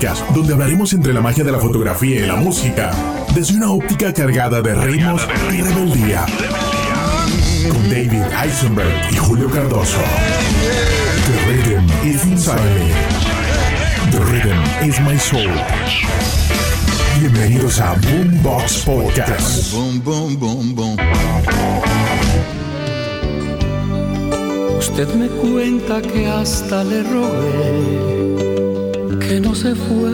podcast donde hablaremos entre la magia de la fotografía y la música, desde una óptica cargada de ritmos y rebeldía. Con David Eisenberg y Julio Cardoso. The rhythm is inside me. The rhythm is my soul. Bienvenidos a Boombox Podcast. Boom, boom, boom, boom. Usted me cuenta que hasta le rogué que no se fuera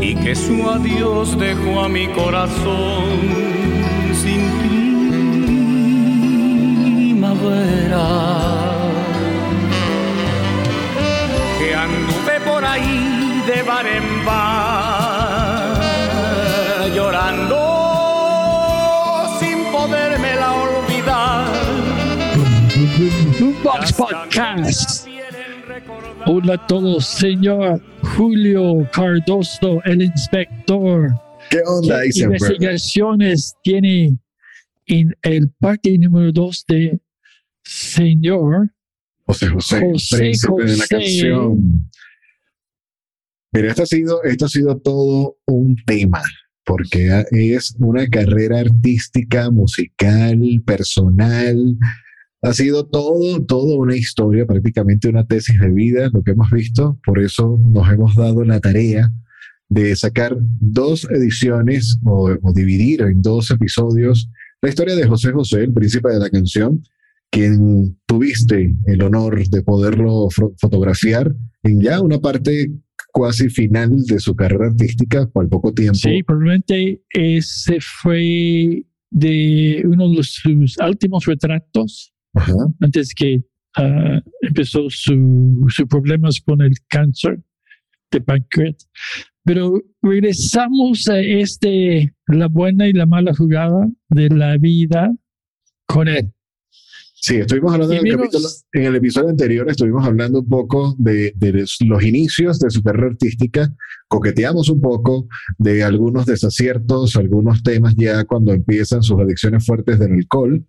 y que su adiós dejó a mi corazón sin primavera. Que anduve por ahí de bar en bar Hola a todos, señor Julio Cardoso, el inspector. ¿Qué onda, ¿Qué Eisenberg? investigaciones tiene en el parte número 2 de señor José José, José príncipe de la José. canción. Mira, esto ha sido, esto ha sido todo un tema, porque es una carrera artística, musical, personal. Ha sido todo, todo una historia, prácticamente una tesis de vida, lo que hemos visto. Por eso nos hemos dado la tarea de sacar dos ediciones o, o dividir en dos episodios la historia de José José, el príncipe de la canción, quien tuviste el honor de poderlo fo- fotografiar en ya una parte cuasi final de su carrera artística, al poco tiempo. Sí, probablemente ese fue de uno de sus últimos retratos Ajá. antes que ah, empezó su- sus problemas con el cáncer de páncreas. Pero regresamos a este, la buena y la mala jugada de la vida con él. Sí, estuvimos hablando en el, capítulo- en el episodio anterior, estuvimos hablando un poco de, de los- los inicios de su carrera artística, coqueteamos un poco de algunos desaciertos, algunos temas ya cuando empiezan sus adicciones fuertes del alcohol,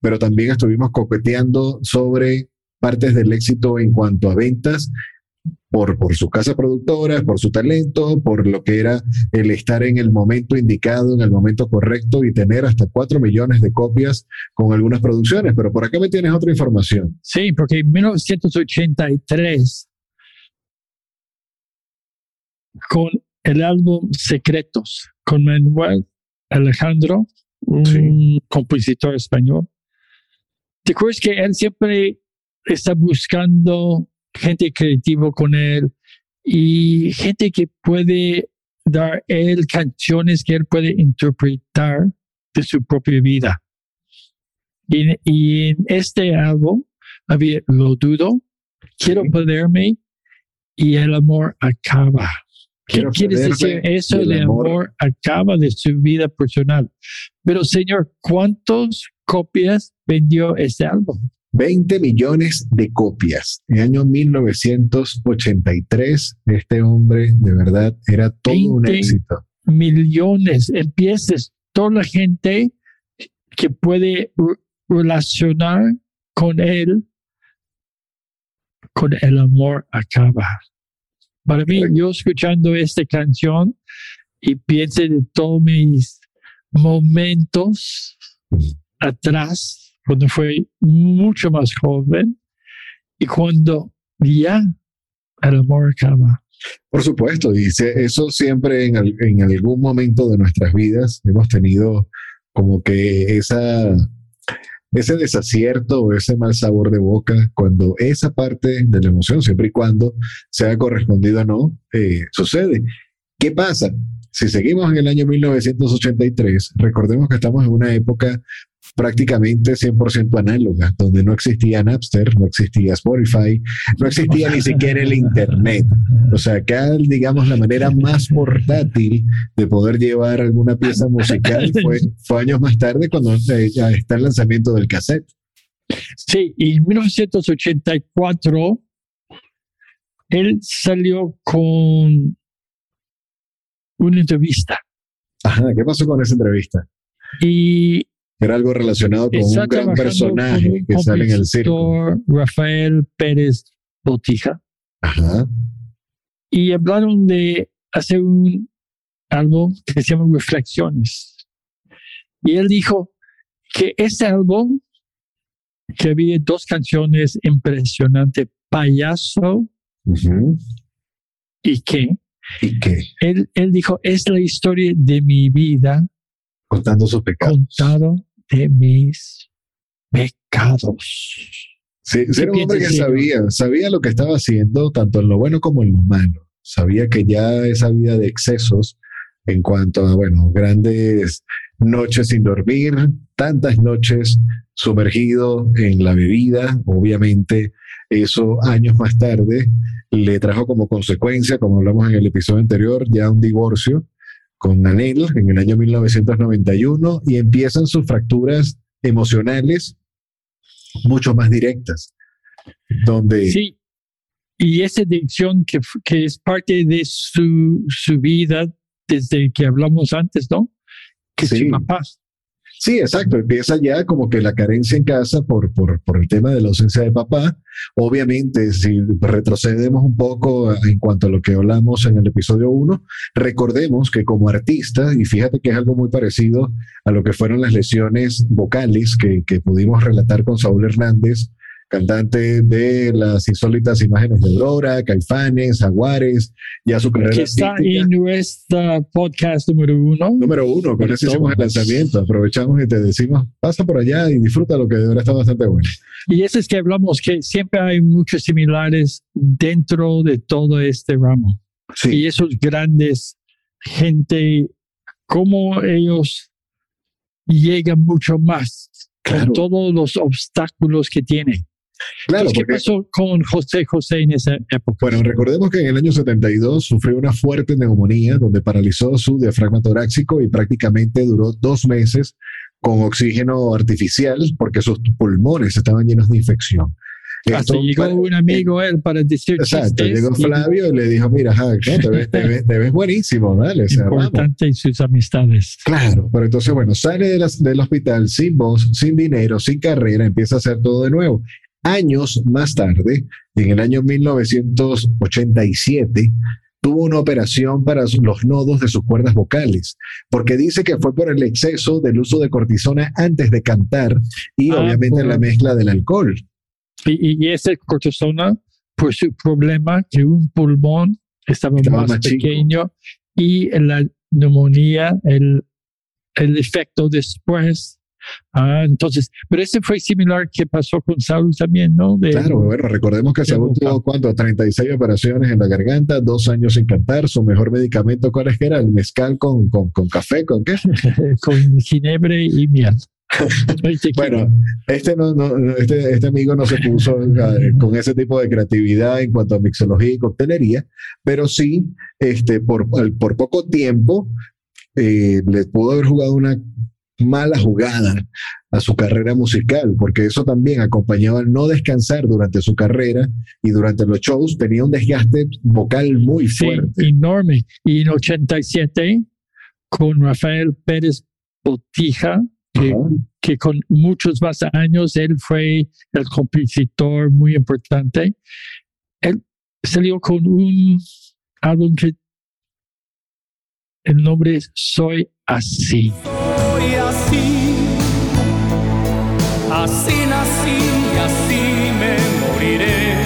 pero también estuvimos coqueteando sobre partes del éxito en cuanto a ventas por, por su casa productora, por su talento, por lo que era el estar en el momento indicado, en el momento correcto y tener hasta 4 millones de copias con algunas producciones. Pero por acá me tienes otra información. Sí, porque en 1983, con el álbum Secretos, con Manuel Alejandro, un Sí. compositor español, ¿te acuerdas que él siempre está buscando gente creativa con él y gente que puede dar él canciones que él puede interpretar de su propia vida? Y, en- y en este álbum había Lo Dudo, Quiero. Perderme y El Amor Acaba. ¿Qué Quiero quiere perderme decir eso? el amor- amor acaba de su vida personal. Pero, señor, ¿cuántas copias vendió este álbum? 20 millones de copias. En el año 1983, este hombre de verdad era todo un 20 éxito. Millones. Empiezas toda la gente que puede re- relacionar con él, con el amor acaba. Para mí, yo escuchando esta canción y pienso de todos mis momentos atrás, cuando fue mucho más joven y cuando ya el amor acaba. Por supuesto, y eso siempre en, en algún momento de nuestras vidas hemos tenido como que esa, ese desacierto o ese mal sabor de boca cuando esa parte de la emoción, siempre y cuando sea correspondido o no, eh, sucede. ¿Qué pasa? Si seguimos en el año 1983, recordemos que estamos en una época prácticamente 100% análoga, donde no existía Napster, no existía Spotify, no existía ni siquiera el Internet. O sea, acá, digamos, la manera más portátil de poder llevar alguna pieza musical fue, fue años más tarde cuando ya está el lanzamiento del cassette. Sí, y en 1984 él salió con una entrevista Ajá, ¿qué pasó con esa entrevista? y Era algo relacionado con un gran personaje un que sale en el circo. Rafael Pérez Botija. Ajá. y hablaron de hacer un álbum que se llama Reflexiones. Y él dijo que ese álbum, que había dos canciones impresionantes, Payaso y que, ¿Y qué? él, él dijo, es la historia de mi vida Contando sus pecados. contado de mis pecados. Sí, era un hombre que sabía, sabía lo que estaba haciendo, tanto en lo bueno como en lo malo. Sabía que ya esa vida de excesos, en cuanto a, bueno, grandes noches sin dormir, tantas noches sumergido en la bebida, obviamente, eso años más tarde le trajo como consecuencia, como hablamos en el episodio anterior, ya un divorcio con Anel en el año 1991 y empiezan sus fracturas emocionales mucho más directas, donde Sí. Y esa adicción que, que es parte de su, su vida desde que hablamos antes, ¿no? Que Sí. su papá. Sí, exacto. Empieza ya como que la carencia en casa por, por, por el tema de la ausencia de papá. Obviamente, si retrocedemos un poco en cuanto a lo que hablamos en el episodio 1, recordemos que como artista, y fíjate que es algo muy parecido a lo que fueron las lesiones vocales que, que pudimos relatar con Saúl Hernández, cantante de las insólitas imágenes de Aurora, Caifanes, Jaguares, ya su carrera que está artística. en nuestra podcast número uno. Número uno, con eso hicimos el lanzamiento. Aprovechamos y te decimos, pasa por allá y disfruta lo que de verdad está bastante bueno. Y eso es que hablamos que siempre hay muchos similares dentro de todo este ramo. Sí, Y esos grandes gente, cómo ellos llegan mucho más Claro. con todos los obstáculos que tienen. Claro, Entonces, ¿qué pasó con José José en esa época? bueno, recordemos que en el año 72 sufrió una fuerte neumonía donde paralizó su diafragma torácico y prácticamente duró dos meses con oxígeno artificial porque sus pulmones estaban llenos de infección. Hasta Esto llegó un amigo él para decir Exacto, llegó Flavio y le dijo, mira, ajá, no, te, ves, te ves- te ves buenísimo, dale, o sea, vamos. importante y sus amistades. Claro, pero entonces, bueno, sale de las- del hospital sin voz, sin dinero, sin carrera, empieza a hacer todo de nuevo. Años más tarde, en el año 1987, tuvo una operación para los nodos de sus cuerdas vocales, porque dice que fue por el exceso del uso de cortisona antes de cantar y Ah, obviamente por- la mezcla del alcohol. Y, y ese cortisona, por su problema, que un pulmón estaba, Estaba más, más pequeño y la neumonía, el, el efecto después. Ah, entonces, pero ese fue similar que pasó con Saúl también, ¿no? De- Claro, bueno, recordemos que Saúl tuvo cuánto, 36 operaciones en la garganta, dos años sin cantar, su mejor medicamento, ¿cuál es que era? El mezcal con, con, con café, ¿con qué? con ginebre y miel. Bueno, este, no, no- este, este amigo no se puso eh, con ese tipo de creatividad en cuanto a mixología y coctelería, pero sí, este, por, por poco tiempo, eh, le pudo haber jugado una mala jugada a su carrera musical, porque eso también acompañaba no descansar durante su carrera y durante los shows tenía un desgaste vocal muy Sí, fuerte. enorme. Y en 87, con Rafael Pérez Botija, que con muchos más años él fue el compositor muy importante. Él salió con un álbum que el nombre es Soy Así. Soy así, así nací y así me moriré.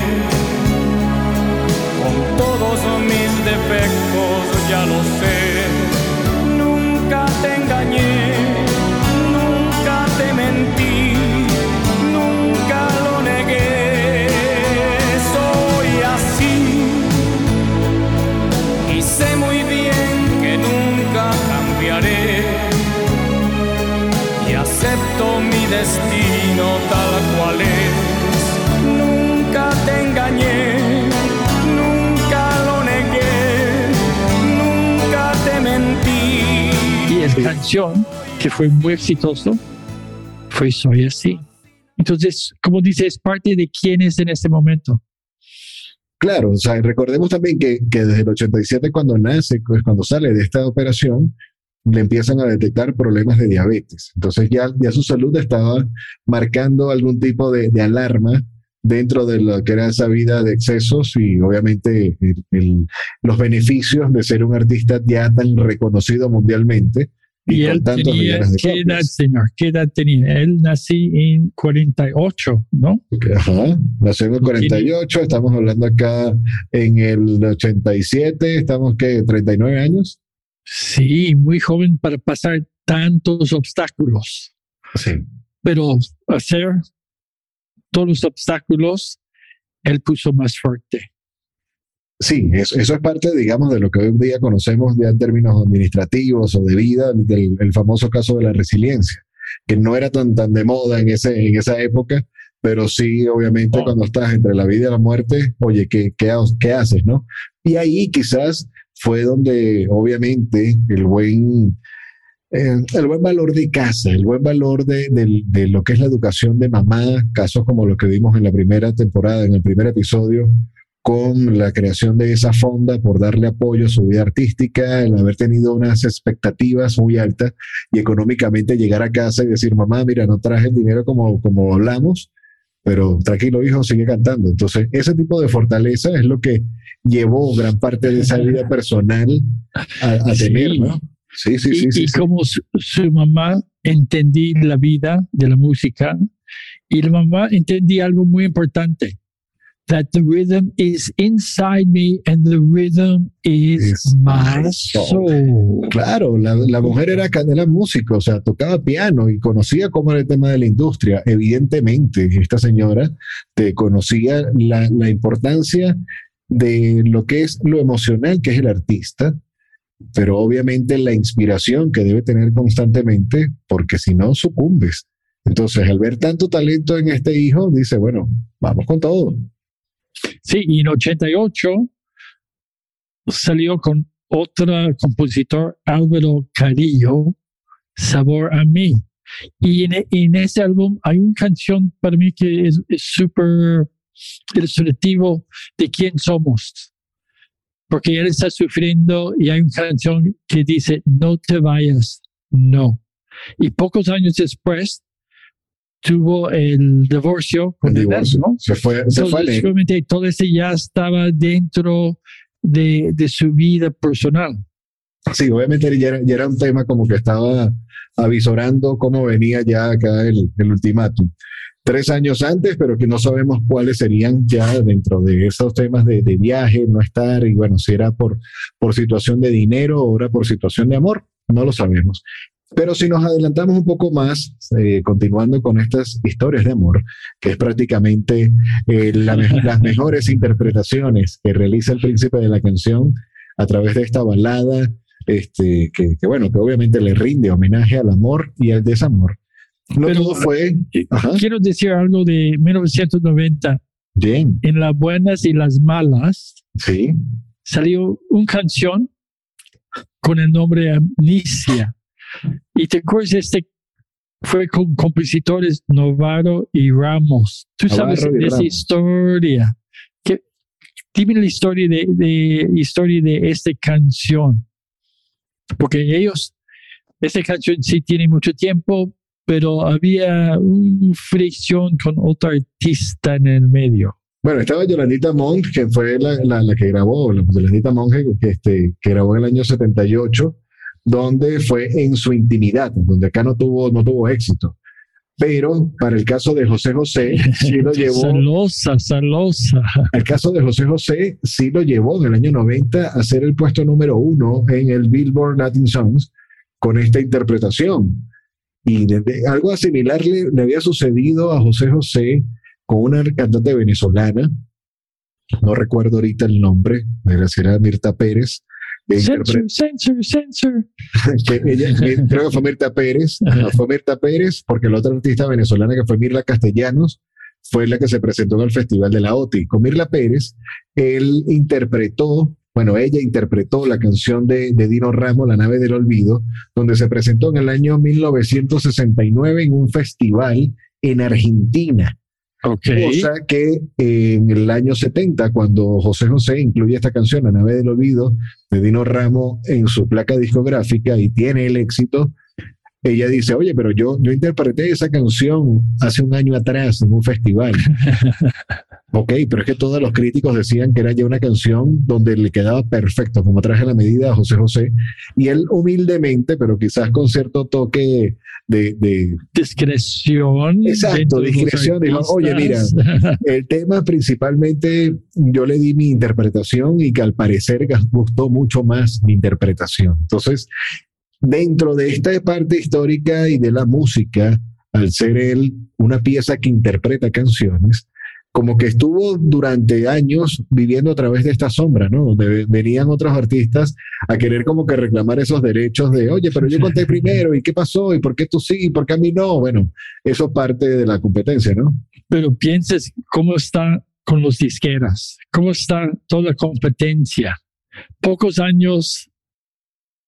Con todos mis defectos ya lo sé. Nunca te engañé, acepto mi destino tal cual es. Nunca te engañé, nunca lo negué, nunca te mentí. Y el canción, que fue muy exitoso, fue Soy Así. Entonces, como dice, es parte de quién es en este momento. Claro, o sea, recordemos también que, que desde el 87 cuando nace, pues cuando sale de esta operación, le empiezan a detectar problemas de diabetes. Entonces ya, ya su salud estaba marcando algún tipo de, de alarma dentro de lo que era esa vida de excesos y obviamente los beneficios de ser un artista ya tan reconocido mundialmente. Y, él tenía, ¿qué edad, señor? ¿Qué edad tenía? Él nació en 48, ¿no? Ajá, nació en el 48, estamos hablando acá en el 87, estamos que 39 años. Sí, muy joven para pasar tantos obstáculos. Sí. Pero hacer todos los obstáculos, él puso más fuerte. Sí, eso, es parte, digamos, de lo que hoy en día conocemos ya en términos administrativos o de vida, del el famoso caso de la resiliencia, que no era tan, tan de moda en, ese, en esa época, pero sí, obviamente, oh. cuando estás entre la vida y la muerte, oye, ¿qué, qué, qué haces, no? Y ahí quizás fue donde, obviamente, el buen eh, el buen valor de casa, el buen valor de, de, lo que es la educación de mamá, casos como los que vimos en la primera temporada, en el primer episodio, con la creación de esa fonda por darle apoyo a su vida artística, el haber tenido unas expectativas muy altas y económicamente llegar a casa y decir, mamá, mira, no traje el dinero como, como hablamos, pero tranquilo, hijo, sigue cantando. Entonces, ese tipo de fortaleza es lo que llevó gran parte de esa vida personal a, tener, ¿no? Sí, sí, sí. Y, como su, mamá entendí la vida de la música y la mamá entendí algo muy importante. That the rhythm is inside me and the rhythm is, my soul. Claro, la, la mujer era, era músico, o sea, tocaba piano y conocía cómo era el tema de la industria. Evidentemente, esta señora te conocía la, la importancia de lo que es lo emocional que es el artista, pero obviamente la inspiración que debe tener constantemente, porque si no, sucumbes. Entonces, al ver tanto talento en este hijo, dice, bueno, vamos con todo. Sí, y en 88 salió con otro compositor, Álvaro Carillo, Sabor a mí. Y en, ese álbum hay una canción para mí que es súper ilustrativo de quién somos porque él está sufriendo y hay una canción que dice, no te vayas, no. Y pocos años después tuvo el divorcio con el divorcio. ¿no? Se fue, se fue todo eso ya estaba dentro de, de, su vida personal. Sí, obviamente ya era, ya era, un tema como que estaba avisorando cómo venía ya acá el, el ultimátum tres años antes, pero que no sabemos cuáles serían ya dentro de esos temas de, viaje, no estar, y bueno, si era por, por situación de dinero o era por situación de amor, no lo sabemos. Pero si nos adelantamos un poco más, eh, continuando con estas historias de amor, que es prácticamente eh, las mejores interpretaciones que realiza el príncipe de la canción a través de esta balada, este, que, que bueno, que obviamente le rinde homenaje al amor y al desamor no Pero, fue. Quiero decir algo de 1990. Bien. En las buenas y las malas. Sí. Salió una canción con el nombre Amnesia. Y te acuerdas, este fue con compositores Novaro y Ramos. Tú sabes de esa historia. dime la historia de, de, historia de esta canción. Porque ellos, esta canción sí tiene mucho tiempo, pero había una fricción con otro artista en el medio. Bueno, estaba Yolandita Monge, que fue la, la, que grabó, Yolandita Monge, que, este, que grabó en el año 78, donde fue en su intimidad, donde acá no tuvo, no tuvo éxito. Pero para el caso de José José, sí lo llevó. Salosa, salosa. El caso de José José sí lo llevó en el año 90 a ser el puesto número uno en el Billboard Latin Songs con esta interpretación. Y algo similar le, había sucedido a José José con una cantante venezolana, no recuerdo ahorita el nombre, era Mirta Pérez. Censor, censor, censor. creo que fue Mirta Pérez, fue Mirta Pérez, porque la otra artista venezolana que fue Mirla Castellanos fue la que se presentó en el Festival de la OTI. Con Mirla Pérez, él interpretó bueno, ella interpretó la canción de, Dino Ramos, La nave del olvido, donde se presentó en el año 1969 en un festival en Argentina. Okay. Cosa que en el año 70, cuando José José incluye esta canción, La nave del olvido, de Dino Ramos, en su placa discográfica y tiene el éxito, ella dice, oye, pero yo, yo interpreté esa canción hace un año atrás en un festival. ok, pero es que todos los críticos decían que era ya una canción donde le quedaba perfecto, como traje la medida a José José. Y él humildemente, pero quizás con cierto toque de... de discreción. Exacto, discreción. Dijo, oye, mira, el tema principalmente yo le di mi interpretación y que al parecer gustó mucho más mi interpretación. Entonces, dentro de esta parte histórica y de la música, al ser él una pieza que interpreta canciones, como que estuvo durante años viviendo a través de esta sombra, ¿no? Donde venían otros artistas a querer como que reclamar esos derechos de, oye, pero yo conté primero, ¿y qué pasó? ¿Y por qué tú sí? ¿Y por qué a mí no? Bueno, eso parte de la competencia, ¿no? Pero pienses cómo está con los disqueras, cómo está toda la competencia. Pocos años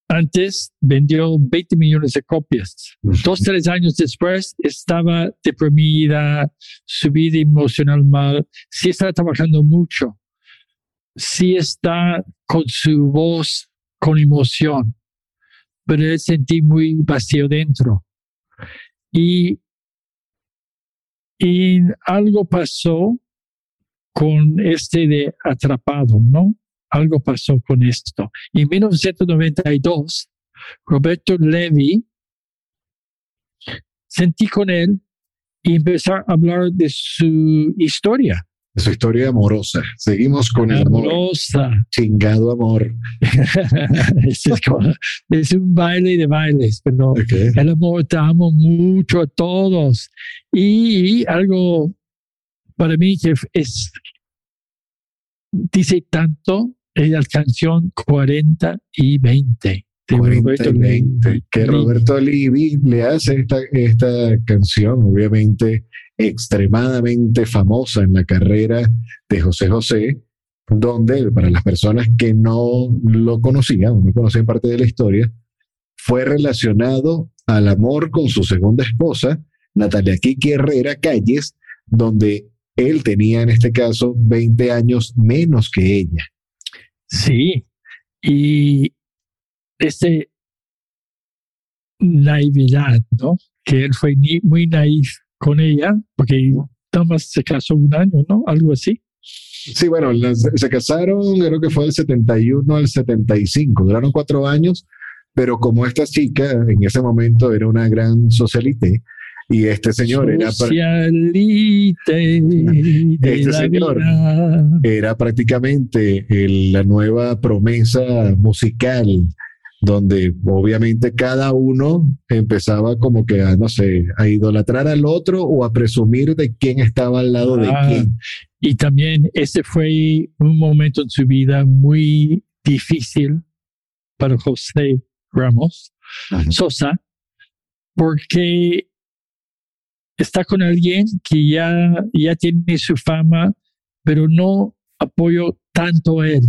antes vendió 20 millones de copias. Dos, tres años después estaba deprimida, su vida emocional mal, sí está trabajando mucho, sí está con su voz con emoción, pero sentí muy vacío dentro. Y, y algo pasó con este de atrapado, ¿no? Algo pasó con esto. En 1992, Roberto Levi, sentí con él y empecé a hablar de su historia. De su historia amorosa. Seguimos con el amorosa. amor. Chingado amor. es, es, un baile de bailes, pero el amor te amo mucho a todos. Y algo para mí que es, dice tanto es la canción 40 y 20. De Roberto y 20, que Roberto Livi le hace esta, esta canción, obviamente extremadamente famosa en la carrera de José José, donde para las personas que no lo conocían, no conocían parte de la historia, fue relacionado al amor con su segunda esposa, Natalia Kiki Herrera Calles, donde él tenía en este caso 20 años menos que ella. Sí, y ese naividad, ¿no? Que él fue muy naif con ella, porque nada más se casó un año, ¿no? Algo así. Sí, bueno, se casaron, creo que fue del 71 al 75, duraron cuatro años, pero como esta chica en ese momento era una gran socialité, y este señor era este señor era prácticamente la nueva promesa musical donde obviamente cada uno empezaba como que a, no sé, a idolatrar al otro o a presumir de quién estaba al lado de ah, quién. Y también ese fue un momento en su vida muy difícil para José Ramos Sosa, porque está con alguien que ya, ya tiene su fama, pero no apoyó tanto a él.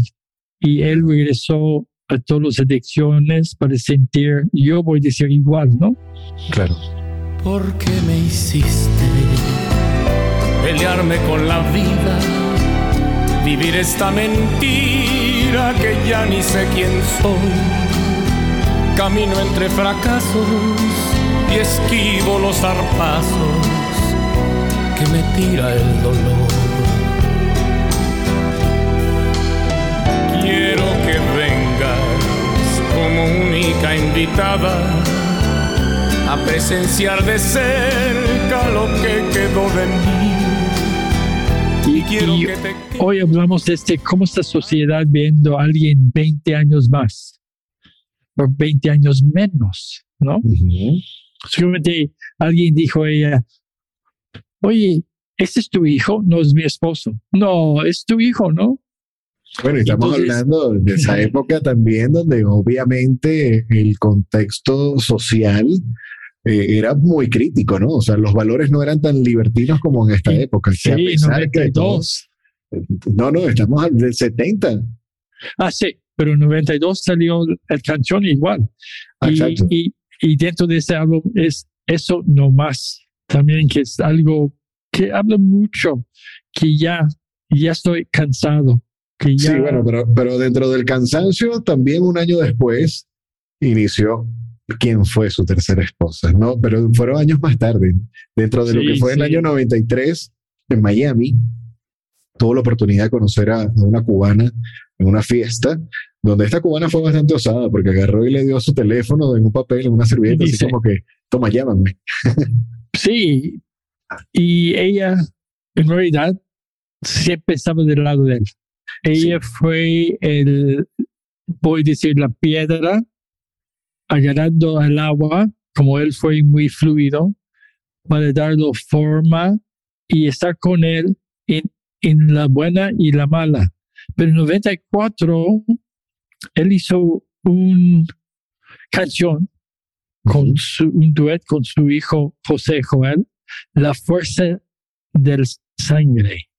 Y él regresó a todas las adicciones para sentir, yo voy a decir igual, ¿no? Claro. ¿Por qué me hiciste pelearme con la vida? Vivir esta mentira que ya ni sé quién soy. Camino entre fracasos y esquivo los zarpazos que me tira el dolor. Quiero que vengas como única invitada a presenciar de cerca lo que quedó de mí. Y, quiero que te... hoy hablamos de este, cómo esta sociedad viendo a alguien 20 años más, o 20 años menos, ¿no? Seguramente alguien dijo a ella, oye, ¿este es tu hijo? No es mi esposo. No, es tu hijo, ¿no? Bueno, estamos hablando de esa época también donde obviamente el contexto social eh, era muy crítico, ¿no? O sea, los valores no eran tan libertinos como en esta época. Sí, 92. no, no, estamos del 70. Ah, sí, pero en 92 salió el canción igual. y, y dentro de ese álbum es eso no más, también que es algo que habla mucho, que ya, ya estoy cansado. Que ya, Sí, bueno, pero, pero dentro del cansancio, también un año después inició quién fue su tercera esposa, ¿no? Pero fueron años más tarde. Dentro de lo Sí, que fue el sí. año 93, en Miami, tuvo la oportunidad de conocer a, a una cubana en una fiesta, donde esta cubana fue bastante osada, porque agarró y le dio su teléfono en un papel, en una servilleta, Y así dice- como que, toma, llámame. Sí, y ella en realidad siempre estaba del lado de él. Ella fue el, voy a decir, la piedra agarrando al agua, como él fue muy fluido, para darle forma y estar con él en, en la buena y la mala. Pero en 94, él hizo una canción con su, un duet con su hijo José Joel, La fuerza del sangre.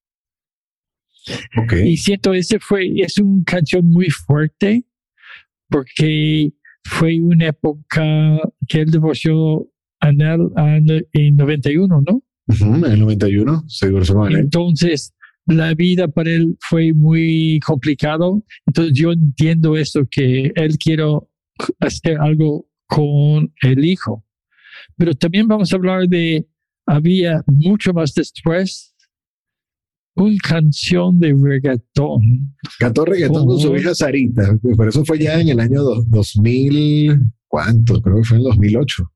Ok. Y siento, ese fue, es una canción muy fuerte porque fue una época que él divorció a él en, en 91, ¿no? Ujú, en el 91, seguro se con él. Entonces, la vida para él fue muy complicado. Entonces, yo entiendo eso, que él quiero hacer algo con el hijo. Pero también vamos a hablar de, había mucho más después, una canción de reggaetón. Cantó reggaetón con su hija Sarita, por eso fue ya en el año do- 2000, ¿cuánto? Creo que fue en el 2008.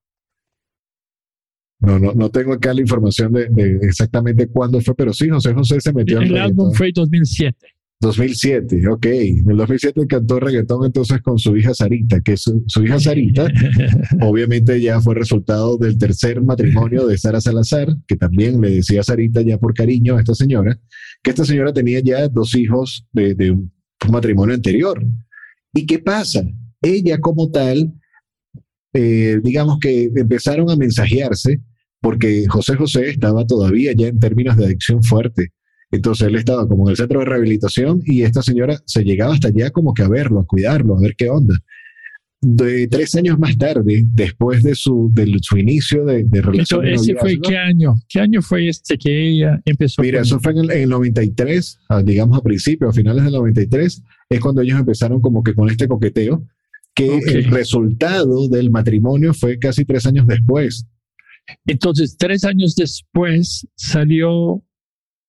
No, no, no tengo acá la información de, de exactamente cuándo fue, pero sí, José José se metió en El álbum reggaetón. fue 2007. 2007, ok. En el 2007 cantó reggaetón entonces con su hija Sarita, que su, su hija Sarita obviamente ya fue resultado del tercer matrimonio de Sara Salazar, que también le decía Sarita ya por cariño a esta señora, que esta señora tenía ya dos hijos de, de un matrimonio anterior. ¿Y qué pasa? Ella como tal, eh, digamos que empezaron a mensajearse porque José José estaba todavía ya en términos de adicción fuerte. Entonces él estaba como en el centro de rehabilitación y esta señora se llegaba hasta allá como que a verlo, a cuidarlo, a ver qué onda de tres años más tarde, después de su, de su inicio de, de relación. Entonces, ¿ese fue qué año? ¿Qué año fue este que ella empezó? Mira, con- eso fue en el, en el 93, ah, digamos a principios, a finales del 93, es cuando ellos empezaron como que con este coqueteo, que el resultado del matrimonio fue casi tres años después. Entonces, tres años después salió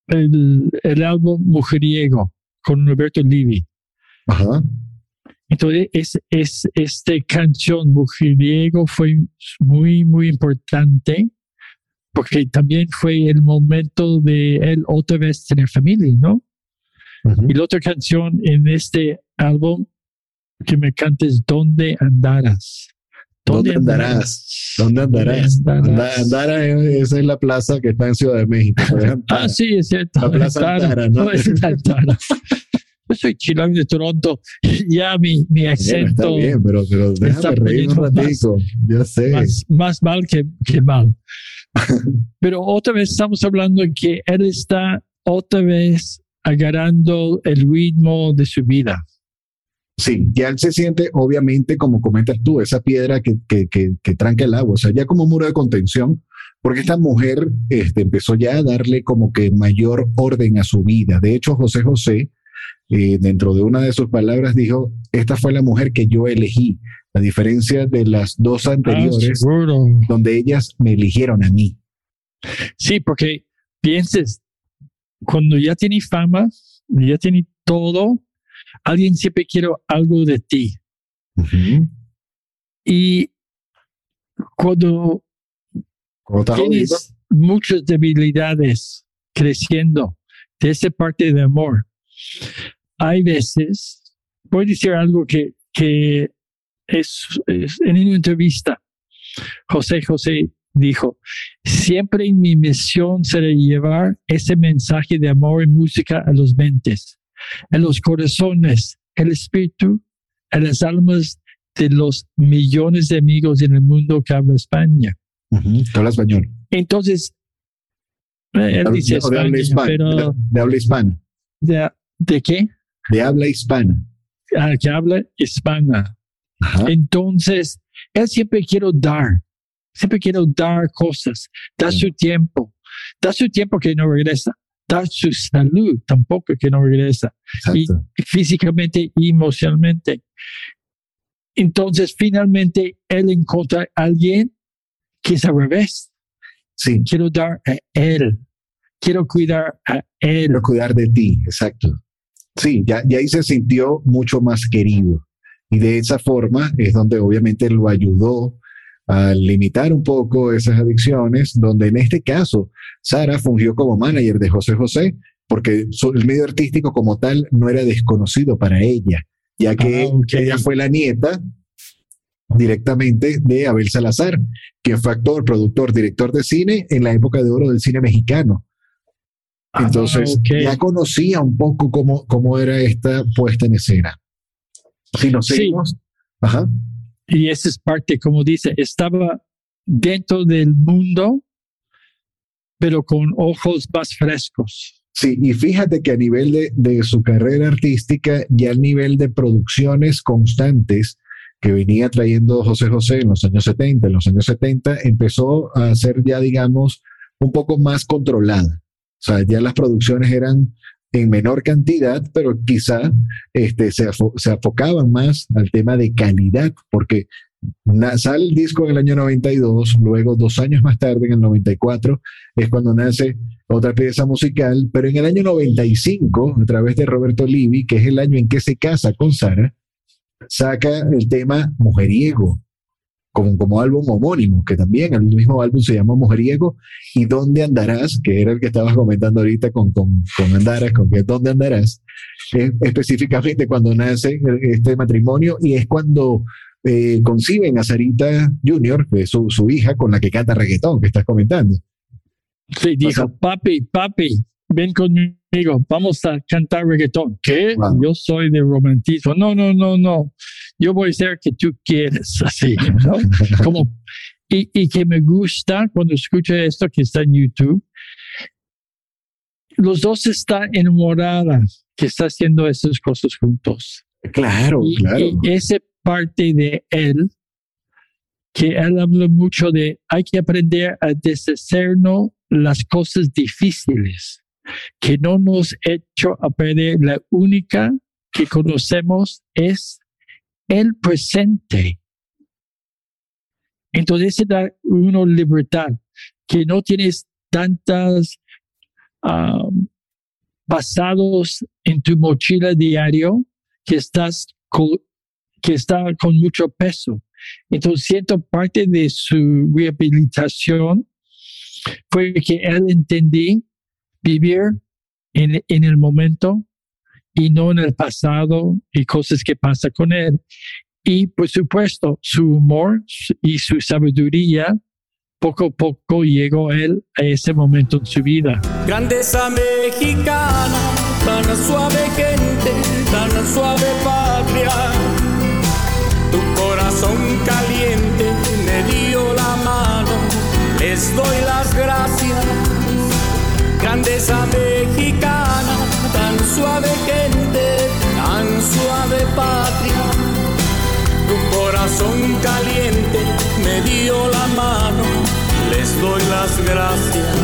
el, el álbum Mujeriego con Roberto Livi. Ajá. Entonces, es, es, esta canción Mujeriego fue muy, muy importante porque también fue el momento de él otra vez tener familia, ¿no? Y la otra canción en este álbum que me cantes ¿Dónde andarás? ¿Dónde andarás? ¿Dónde andarás? Anda- Andara, eh, esa es la plaza que está en Ciudad de México. Ah, sí, es cierto. La Plaza Antara, ¿no? es Antara. Yo soy chilango de Toronto. Ya mi, mi Bueno, está acento bien, pero, pero déjame reír un ratico. Ya sé. más, más mal que, que mal. Pero otra vez estamos hablando de que él está otra vez agarrando el ritmo de su vida. Sí, ya él se siente, obviamente, como comentas tú, esa piedra que, que, que, que tranca el agua, o sea, ya como muro de contención, porque esta mujer este, empezó ya a darle como que mayor orden a su vida. De hecho, José José, eh, dentro de una de sus palabras, dijo, esta fue la mujer que yo elegí, a diferencia de las dos Ah, anteriores, donde ellas me eligieron a mí. Sí, porque pienses, cuando ya tienes fama, ya tienes todo, alguien siempre quiere algo de ti. Y cuando tienes muchas debilidades creciendo de esa parte de amor, hay veces, voy a decir algo que, que es, es- en una entrevista, José José dijo, siempre mi misión será llevar ese mensaje de amor y música a los mentes, a los corazones, el espíritu, a las almas de los millones de amigos en el mundo que habla España. Ujú. Habla español. Entonces, eh, él Habla- dice o de habla España, hispana. pero De habla hispana. ¿de, de qué? De habla hispana. Ah, que habla hispana. Ajá. Entonces, él siempre quiere dar, siempre quiere dar cosas, Sí. su tiempo, Da su tiempo que no regresa. Da su salud tampoco que no regresa. Y físicamente y emocionalmente. Entonces, finalmente, él encuentra a alguien que es al revés. Sí, Quiero dar a él. Quiero cuidar a él. quiero cuidar de ti, exacto. Sí, ya, ya ahí se sintió mucho más querido. Y de esa forma es donde obviamente lo ayudó a limitar un poco esas adicciones, donde en este caso Sara fungió como manager de José José, porque el medio artístico como tal no era desconocido para ella, ya que Ah, ella fue la nieta directamente de Abel Salazar, quien fue actor, productor, director de cine en la época de oro del cine mexicano. Ah, Entonces, ok. ya conocía un poco cómo, cómo era esta puesta en escena. Si nos Sí. seguimos. Ajá. Y esa es parte, como dice, estaba dentro del mundo, pero con ojos más frescos. Sí, y fíjate que a nivel de, de su carrera artística, ya el nivel de producciones constantes que venía trayendo José José en los años 70, en los años 70, empezó a ser ya, digamos, un poco más controlada. O sea, ya las producciones eran en menor cantidad, pero quizá este, se, se enfocaban más al tema de calidad, porque sale el disco en el año 92, luego dos años más tarde, en el 94, es cuando nace otra pieza musical, pero en el año 95, a través de Roberto Livi, que es el año en que se casa con Sara, saca el tema Mujeriego, como, como álbum homónimo, que también el mismo álbum se llama Mujeriego, y ¿Dónde andarás? Que era el que estabas comentando ahorita con, con, con Andaras, con que ¿Dónde andarás? Es específicamente cuando nace este matrimonio y es cuando eh, conciben a Sarita Junior, que es su, su hija, con la que canta reggaetón, que estás comentando. Sí, dijo, papi, papi, ven conmigo, vamos a cantar reggaetón. ¿Qué? Wow. Yo soy de romantismo. No, no, no, no. Yo voy a ser que tú quieres, así, ¿no? Como, y, y que me gusta cuando escucho esto que está en YouTube. Los dos están enamoradas que está haciendo esas cosas juntos. Claro, Y, claro. y esa parte de él, que él habla mucho de, hay que aprender a deshacernos las cosas difíciles, que no nos hecho a perder. La única que conocemos es el presente. Entonces se da una libertad, que no tienes tantas ah, pasados en tu mochila diario que estás que está con mucho peso. Entonces siento parte de su rehabilitación fue que él entendí vivir en, en el momento y no en el pasado y cosas que pasa con él. Y por supuesto, su humor y su sabiduría, poco a poco llegó él a ese momento en su vida. Grandeza mexicana, tan suave gente, tan suave patria. Tu corazón caliente me dio la mano, les doy las gracias. Grandeza mexicana, tan suave gente, tan suave patria. Tu corazón caliente me dio la mano, les doy las gracias.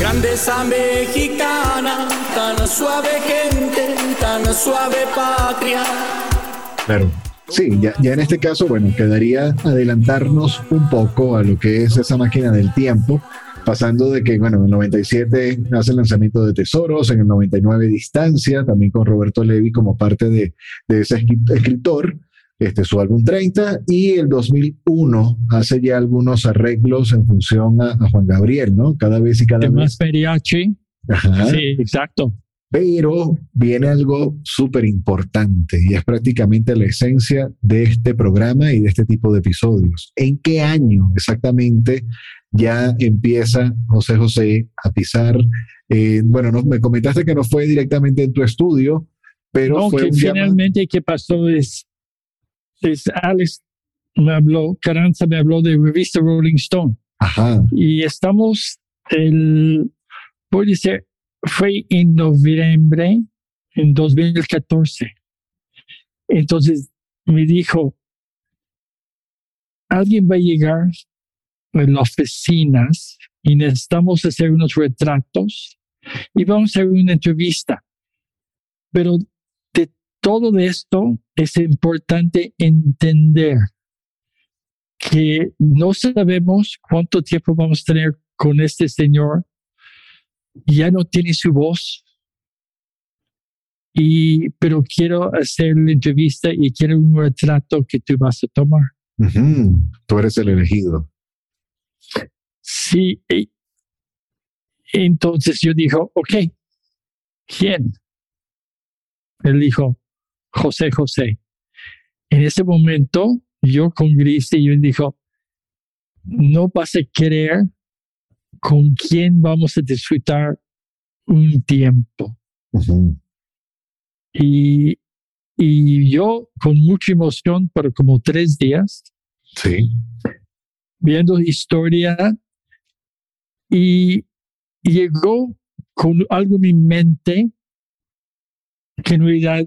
Grandeza mexicana, tan suave gente, tan suave patria. Claro. Sí, ya, ya en este caso, bueno, quedaría adelantarnos un poco a lo que es esa máquina del tiempo, pasando de que, bueno, en el 97 hace el lanzamiento de Tesoros, en el 99 Distancia, también con Roberto Levi como parte de, de ese escri- escritor, este, su álbum 30, y el 2001 hace ya algunos arreglos en función a, a Juan Gabriel, ¿no? Cada vez y cada Más vez. mariachi. Ajá. Sí, exacto. Pero viene algo súper importante y es prácticamente la esencia de este programa y de este tipo de episodios. ¿En qué año exactamente ya empieza José José a pisar? eh, bueno, no, me comentaste que no fue directamente en tu estudio, pero No, fue que un finalmente qué pasó es, es Alex me habló, Carranza me habló de revista Rolling Stone Ajá, y estamos el, puede ser, fue en noviembre en 2014. Entonces me dijo, alguien va a llegar a las oficinas y necesitamos hacer unos retratos y vamos a hacer una entrevista. Pero de todo esto es importante entender que no sabemos cuánto tiempo vamos a tener con este señor. Ya no tiene su voz. Y, pero quiero hacer la entrevista y quiero un retrato que tú vas a tomar. Tú eres el elegido. Sí. entonces yo dijo, ok, ¿quién? Él dijo, José José. En ese momento, yo con Gris y yo dijo, no vas a creer con quién vamos a disfrutar un tiempo. y, y yo con mucha emoción, pero como tres días, sí. viendo historia y llegó con algo en mi mente que en realidad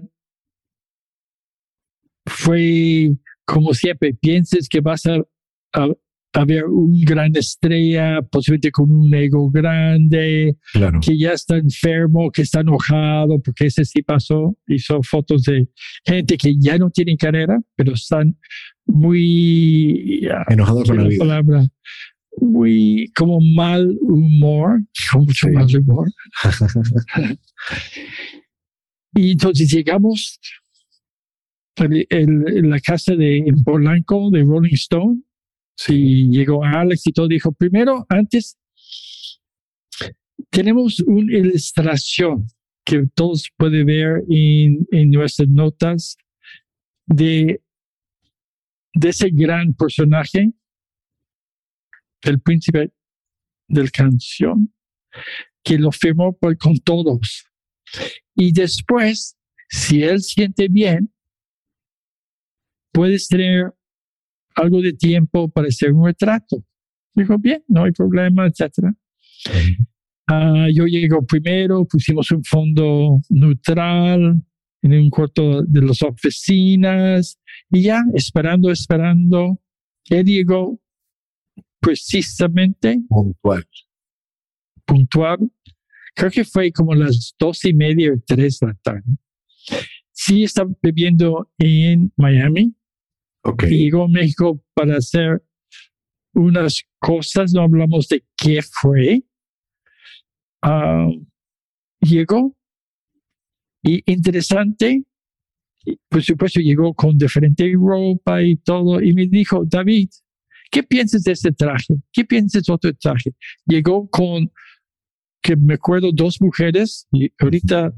fue como siempre, pienses que vas a, a, ver un gran estrella, posiblemente con un ego grande, que ya está enfermo, que está enojado, porque ese sí pasó. Hizo fotos de gente que ya no tienen carrera, pero están muy enojados con la vida. Palabra, muy como mal humor, con mucho mal humor. y entonces llegamos en la casa de Polanco de Rolling Stone. Sí, llegó Alex y todo. Dijo, primero, antes, tenemos una ilustración que todos pueden ver en, en nuestras notas de, de ese gran personaje, el príncipe del canción, que lo firmó por, con todos. Y después, si él siente bien, puedes tener algo de tiempo para hacer un retrato. Dijo, bien, no hay problema, etc. Ah, yo llego primero, pusimos un fondo neutral en un cuarto de las oficinas y ya esperando, esperando. Él llegó precisamente puntual. Puntual. Creo que fue como las dos y media o tres de la tarde. Sí, estaba viviendo en Miami Okay. llegó a México para hacer unas cosas, no hablamos de qué fue. Ah, llegó y interesante, por supuesto llegó con diferente ropa y todo y me dijo, David, ¿qué piensas de este traje? ¿Qué piensas de otro traje? Llegó con, que me acuerdo, dos mujeres y ahorita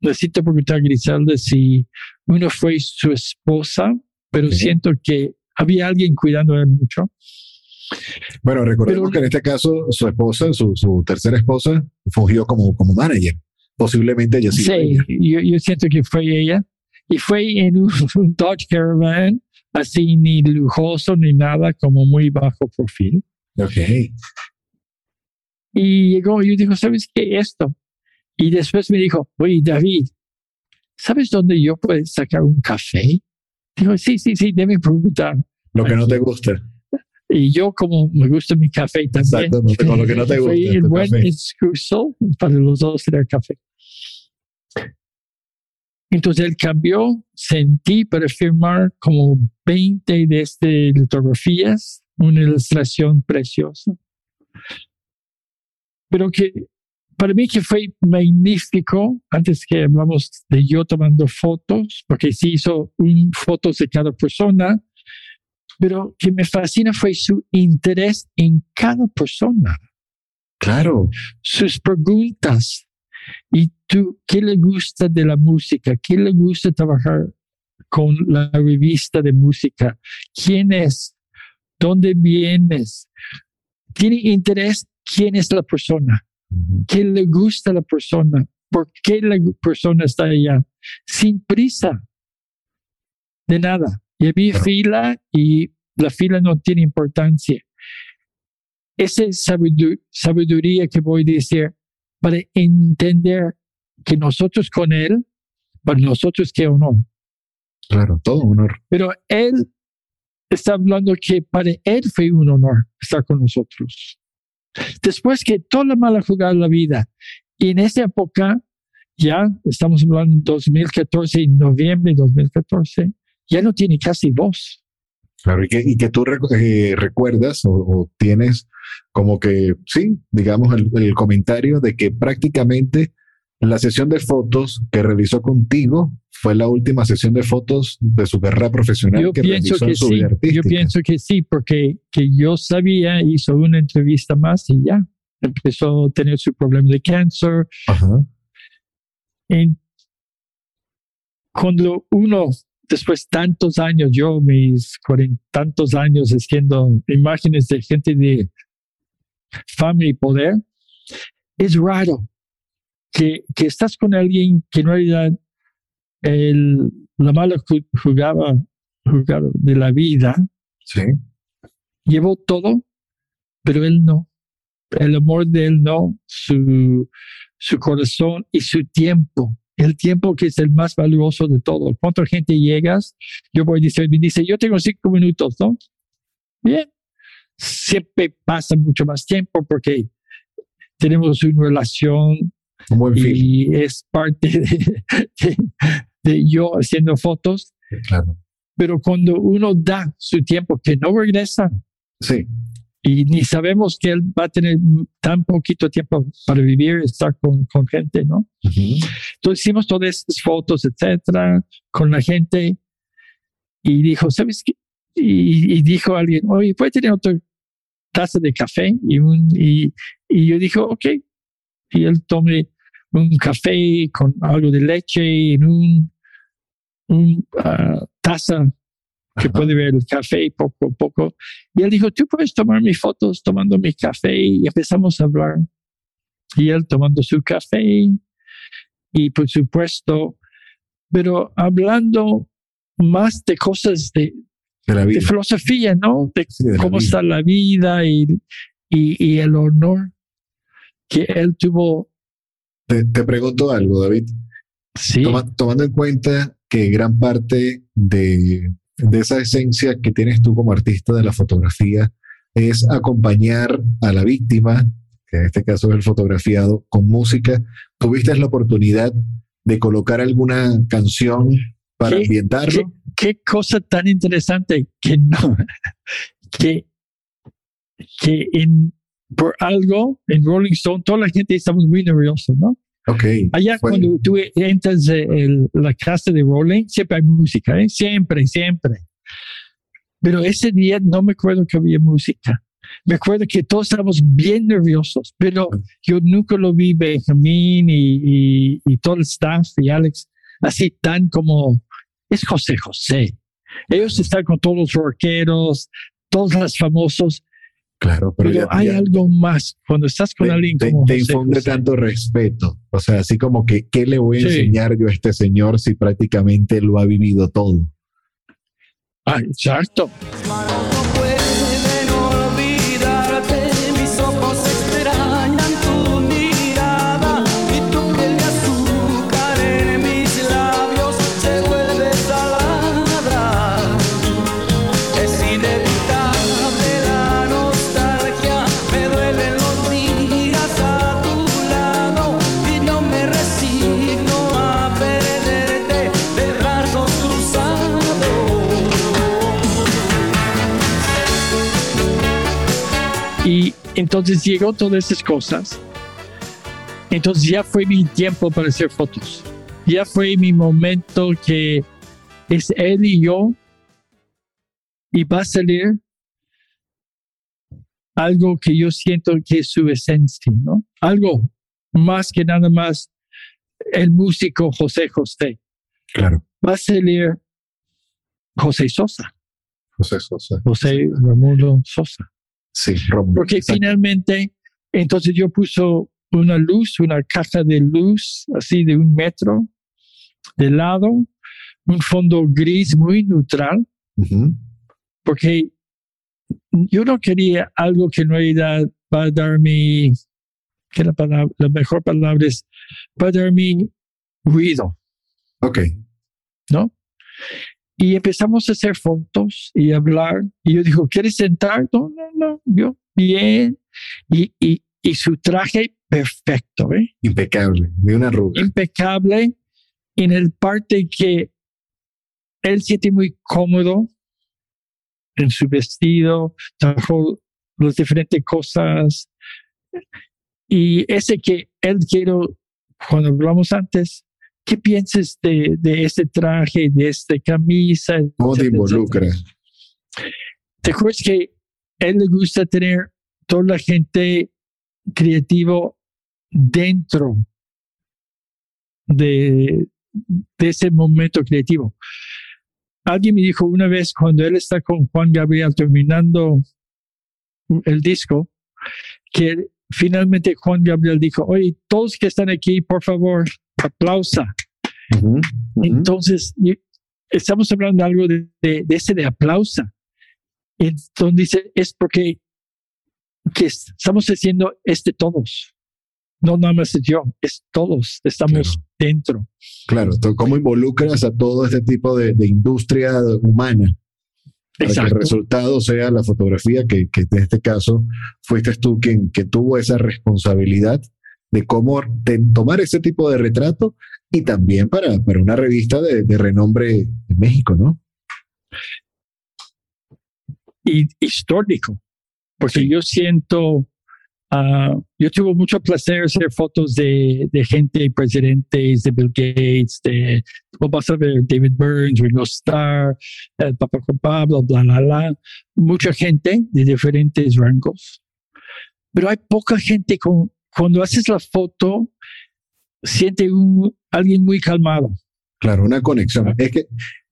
necesito preguntar a Griselda si uno fue su esposa pero siento que había alguien cuidando de él mucho. Bueno, recordemos que en este caso su esposa, su, su, tercera esposa, fungió como, como manager. Posiblemente ella sí. Sí, yo, yo, siento que fue ella. Y fue en un, Dodge Caravan, así ni lujoso ni nada, como muy bajo perfil. Ok. Y llegó y dijo, ¿sabes qué? Esto. Y después me dijo, oye, David, ¿sabes dónde yo puedo sacar un café? Dijo, sí, sí, sí, debe preguntar. Lo que no te gusta. Y yo, como me gusta mi café también. Exacto, con lo que no te gusta. Fue el buen para los dos tener café. Entonces él cambió, sentí para firmar como 20 de estas litografías, una ilustración preciosa. Pero que para mí que fue magnífico, antes que hablamos de yo tomando fotos, porque sí hizo un, fotos de cada persona, pero que me fascina fue su interés en cada persona. Claro. Sus preguntas. ¿Y tú qué le gusta de la música? ¿Qué le gusta trabajar con la revista de música? ¿Quién es? ¿Dónde vienes? ¿Tiene interés? ¿Quién es la persona? ¿Qué le gusta a la persona? ¿Por qué la persona está allá? Sin prisa. De nada. Y había fila y la fila no tiene importancia. Esa es sabiduría que voy a decir para entender que nosotros con Él, para nosotros qué honor. Claro, todo honor. Pero Él está hablando que para Él fue un honor estar con nosotros. Después que toda la mala jugada de la vida. Y en esa época, ya estamos hablando de 2014, en noviembre de 2014, ya no tiene casi voz. Claro, y que, y que tú eh, recuerdas o, o, tienes como que, sí, digamos, el, el, comentario de que prácticamente la sesión de fotos que realizó contigo fue la última sesión de fotos de su carrera profesional yo que pienso realizó que en su sí, vida artística. Yo pienso que sí, porque que yo sabía, hizo una entrevista más y ya empezó a tener su problema de cáncer. Ajá. En, cuando uno, después tantos años, yo mis cuarentantos años haciendo imágenes de gente de fama y poder, es raro que, que estás con alguien que en realidad el, la mala jugada, jugada de la vida Sí. llevó todo, pero él no. El amor de él no, su, su corazón y su tiempo. El tiempo que es el más valioso de todo. ¿Cuánta gente llegas? Yo voy a decir, me dice, yo tengo cinco minutos, ¿no? Bien. Siempre pasa mucho más tiempo porque tenemos una relación Un buen film. y es parte de, de, de yo haciendo fotos. Claro. Pero cuando uno da su tiempo que no regresa, Sí. y ni sabemos que él va a tener tan poquito tiempo para vivir, estar con, con gente, ¿no? Ujú. Entonces hicimos todas estas fotos, etcétera, con la gente y dijo, ¿sabes qué? Y, y dijo alguien, oye, ¿puede tener otra taza de café? Y, un, y, y yo dijo, ok. Y él tomé un café con algo de leche en un, un ah, taza que Ajá. puede ver el café poco a poco. Y él dijo, tú puedes tomar mis fotos tomando mi café y empezamos a hablar. Y él tomando su café y por supuesto, pero hablando más de cosas de, De la de vida. filosofía, ¿no? De Sí, de cómo está la vida y, y, y el honor que él tuvo. Te, te pregunto algo, David. Sí, Toma- tomando en cuenta que gran parte de, de esa esencia que tienes tú como artista de la fotografía es acompañar a la víctima, que en este caso es el fotografiado, con música, ¿tuviste la oportunidad de colocar alguna canción para ¿Qué? ambientarlo? qué cosa tan interesante que no, que, que en, por algo en Rolling Stone, toda la gente estamos muy nerviosos, ¿no? Ok. Allá Fue- cuando tú entras en la casa de Rolling, siempre hay música, ¿eh? Siempre, siempre. Pero ese día no me acuerdo que había música. Me acuerdo que todos estábamos bien nerviosos, pero yo nunca lo vi Benjamín y, y, y todo el staff y Alex así tan como es José José. Ellos están con todos los rockeros, todos los famosos, Claro, pero, pero, ya- hay ya algo más. Cuando estás con te, alguien te- como te José infunde José. tanto respeto. O sea, así como que, ¿qué le voy a Sí. enseñar yo a este señor si prácticamente lo ha vivido todo? Ah, exacto. Entonces llegó todas esas cosas. Entonces ya fue mi tiempo para hacer fotos. Ya fue mi momento que es él y yo. Y va a salir algo que yo siento que es su esencia, ¿no? Algo más que nada más el músico José José. Claro. Va a salir José Sosa, José Sosa. José Ramón Sosa. Sí, Rómulo. Porque Exacto. finalmente, entonces yo puso una luz, una caja de luz así de un metro de lado, un fondo gris muy neutral, porque yo no quería algo que en realidad va a darme, que la, palabra, la mejor palabra es, va a darme ruido, Ok. ¿no? Y empezamos a hacer fotos y hablar. Y yo dijo, ¿quieres sentar? No, no, no. Yo bien y, y, y su traje perfecto, ¿eh? Impecable, de una arruga. impecable en el parte que él siente muy cómodo en su vestido, trajo las diferentes cosas. Y ese que él quiero, cuando hablamos antes, ¿qué piensas de, de este traje, de esta camisa? ¿Cómo te involucra? ¿Te acuerdas que él le gusta tener toda la gente creativo dentro de, de ese momento creativo? Alguien me dijo una vez cuando él está con Juan Gabriel terminando el disco, que finalmente Juan Gabriel dijo, oye, todos que están aquí, por favor, aplausa. Ujú, ujú. Entonces, y- estamos hablando de algo de, de, de ese de aplausa. Entonces dice, es porque que es- estamos haciendo este todos. No nada más es yo, es todos. Estamos Claro. dentro. Claro, ¿cómo involucras a todo este tipo de, de industria humana para que el Exacto. resultado sea la fotografía, que, que en este caso fuiste tú quien que tuvo esa responsabilidad de cómo de tomar ese tipo de retrato y también para, para una revista de, de renombre en México, ¿no? y histórico, porque yo siento, ah, yo tuve mucho placer hacer fotos de, de gente, presidentes, de Bill Gates, de, como vas a ver, David Burns, Ringo Starr, el Papa Juan Pablo, bla, bla, bla, mucha gente de diferentes rangos, pero hay poca gente con, cuando haces la foto, siente un, alguien muy calmado. Claro, una conexión. Es que,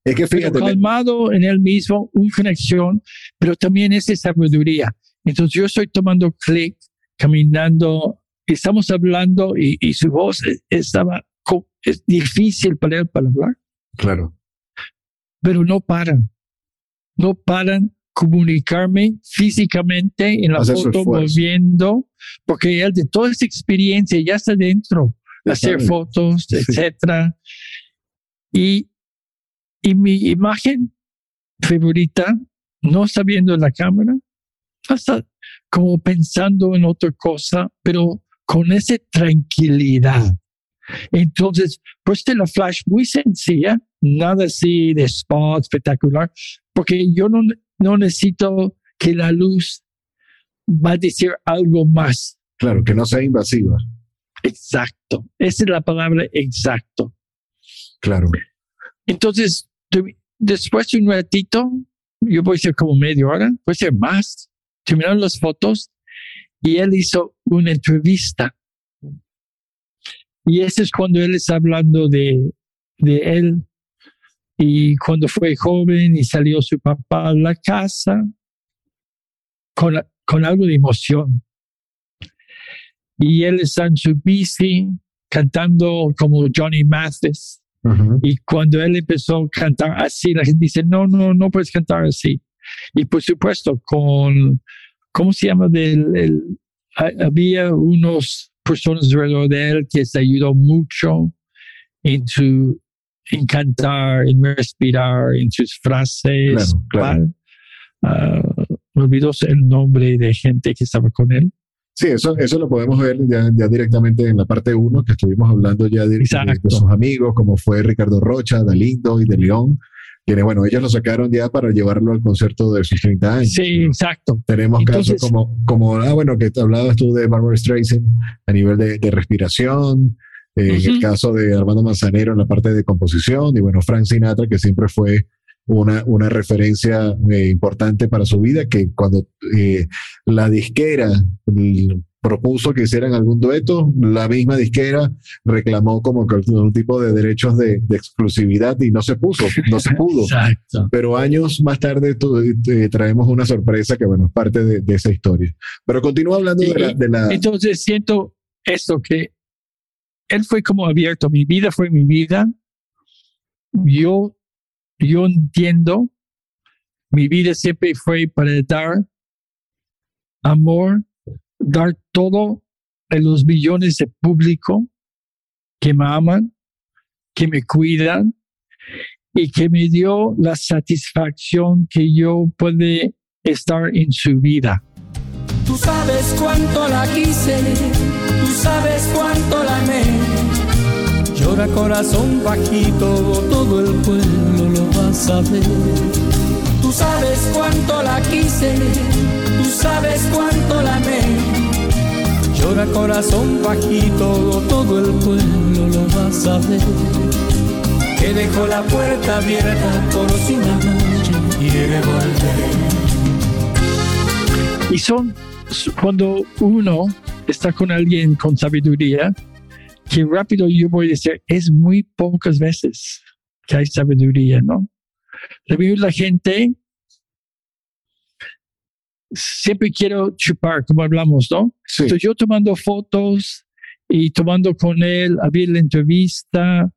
es que pero fíjate, me- calmado en él mismo, una conexión, pero también es de sabiduría. Entonces yo estoy tomando clic, caminando, estamos hablando y, y su voz eh, estaba, es difícil para él para hablar, claro, pero no paran, no paran comunicarme físicamente en la Hace su foto, moviendo, porque él de toda esta experiencia ya está dentro, hacer Sabe. fotos, Sí. etcétera. Y, y mi imagen favorita, no está viendo la cámara, hasta como pensando en otra cosa, pero con esa tranquilidad. Entonces, pues de la flash muy sencilla, nada así de spot espectacular, porque yo no, no necesito que la luz va a decir algo más. claro, que no sea invasiva, Exacto. Esa es la palabra exacto. claro. Entonces, después de un ratito, yo voy a ser como media hora, puede ser más, terminaron las fotos y él hizo una entrevista. Y ese es cuando él está hablando de, de él y cuando fue joven y salió su papá a la casa con, con algo de emoción. Y él está en su bici cantando como Johnny Mathis. Ujú. Y cuando él empezó a cantar así, la gente dice, no, no, no puedes cantar así. Y por supuesto, con, ¿cómo se llama? Del, el- ha- había unos personas alrededor de él que se ayudó mucho en su, en cantar, en respirar, en sus frases. Claro, claro. Ah, me olvidó el nombre de gente que estaba con él. Sí, eso, eso lo podemos ver ya, ya directamente en la parte 1, que estuvimos hablando ya de, de- sus amigos, como fue Ricardo Rocha, Dalindo y de León, quienes, bueno, ellos lo sacaron ya para llevarlo al concierto de sus 30 años. Sí, exacto. Tenemos Entonces- casos como, como, ah, bueno, que te hablabas tú de Barbara Streisand a nivel de, de respiración, eh, en el caso de Armando Manzanero en la parte de composición, y bueno, Frank Sinatra, que siempre fue una, una referencia eh, importante para su vida, que cuando eh, la disquera propuso que hicieran algún dueto, la misma disquera reclamó como que un tipo de derechos de, de exclusividad y no se puso, no se pudo. Exacto. Pero años más tarde traemos una sorpresa que, bueno, es parte de, de esa historia. Pero continúa hablando de la... de la- Entonces siento esto que él fue como abierto, mi vida fue mi vida. Yo, yo entiendo, mi vida siempre fue para dar amor, dar todo a los millones de público que me aman, que me cuidan y que me dio la satisfacción que yo puede estar en su vida. Tú sabes cuánto la quise, sabes cuánto la amé. Llora corazón bajito, todo el pueblo lo va a saber. Tú sabes cuánto la quise, tú sabes cuánto la amé. Llora corazón bajito, todo el pueblo lo va a saber. Que dejó la puerta abierta por si la noche quiere volver. Y son cuando uno está con alguien con sabiduría, que rápido yo voy a decir, es muy pocas veces que hay sabiduría, ¿no? De la gente siempre quiero chupar, como hablamos, ¿no? Sí. Entonces yo tomando fotos y tomando con él, había la entrevista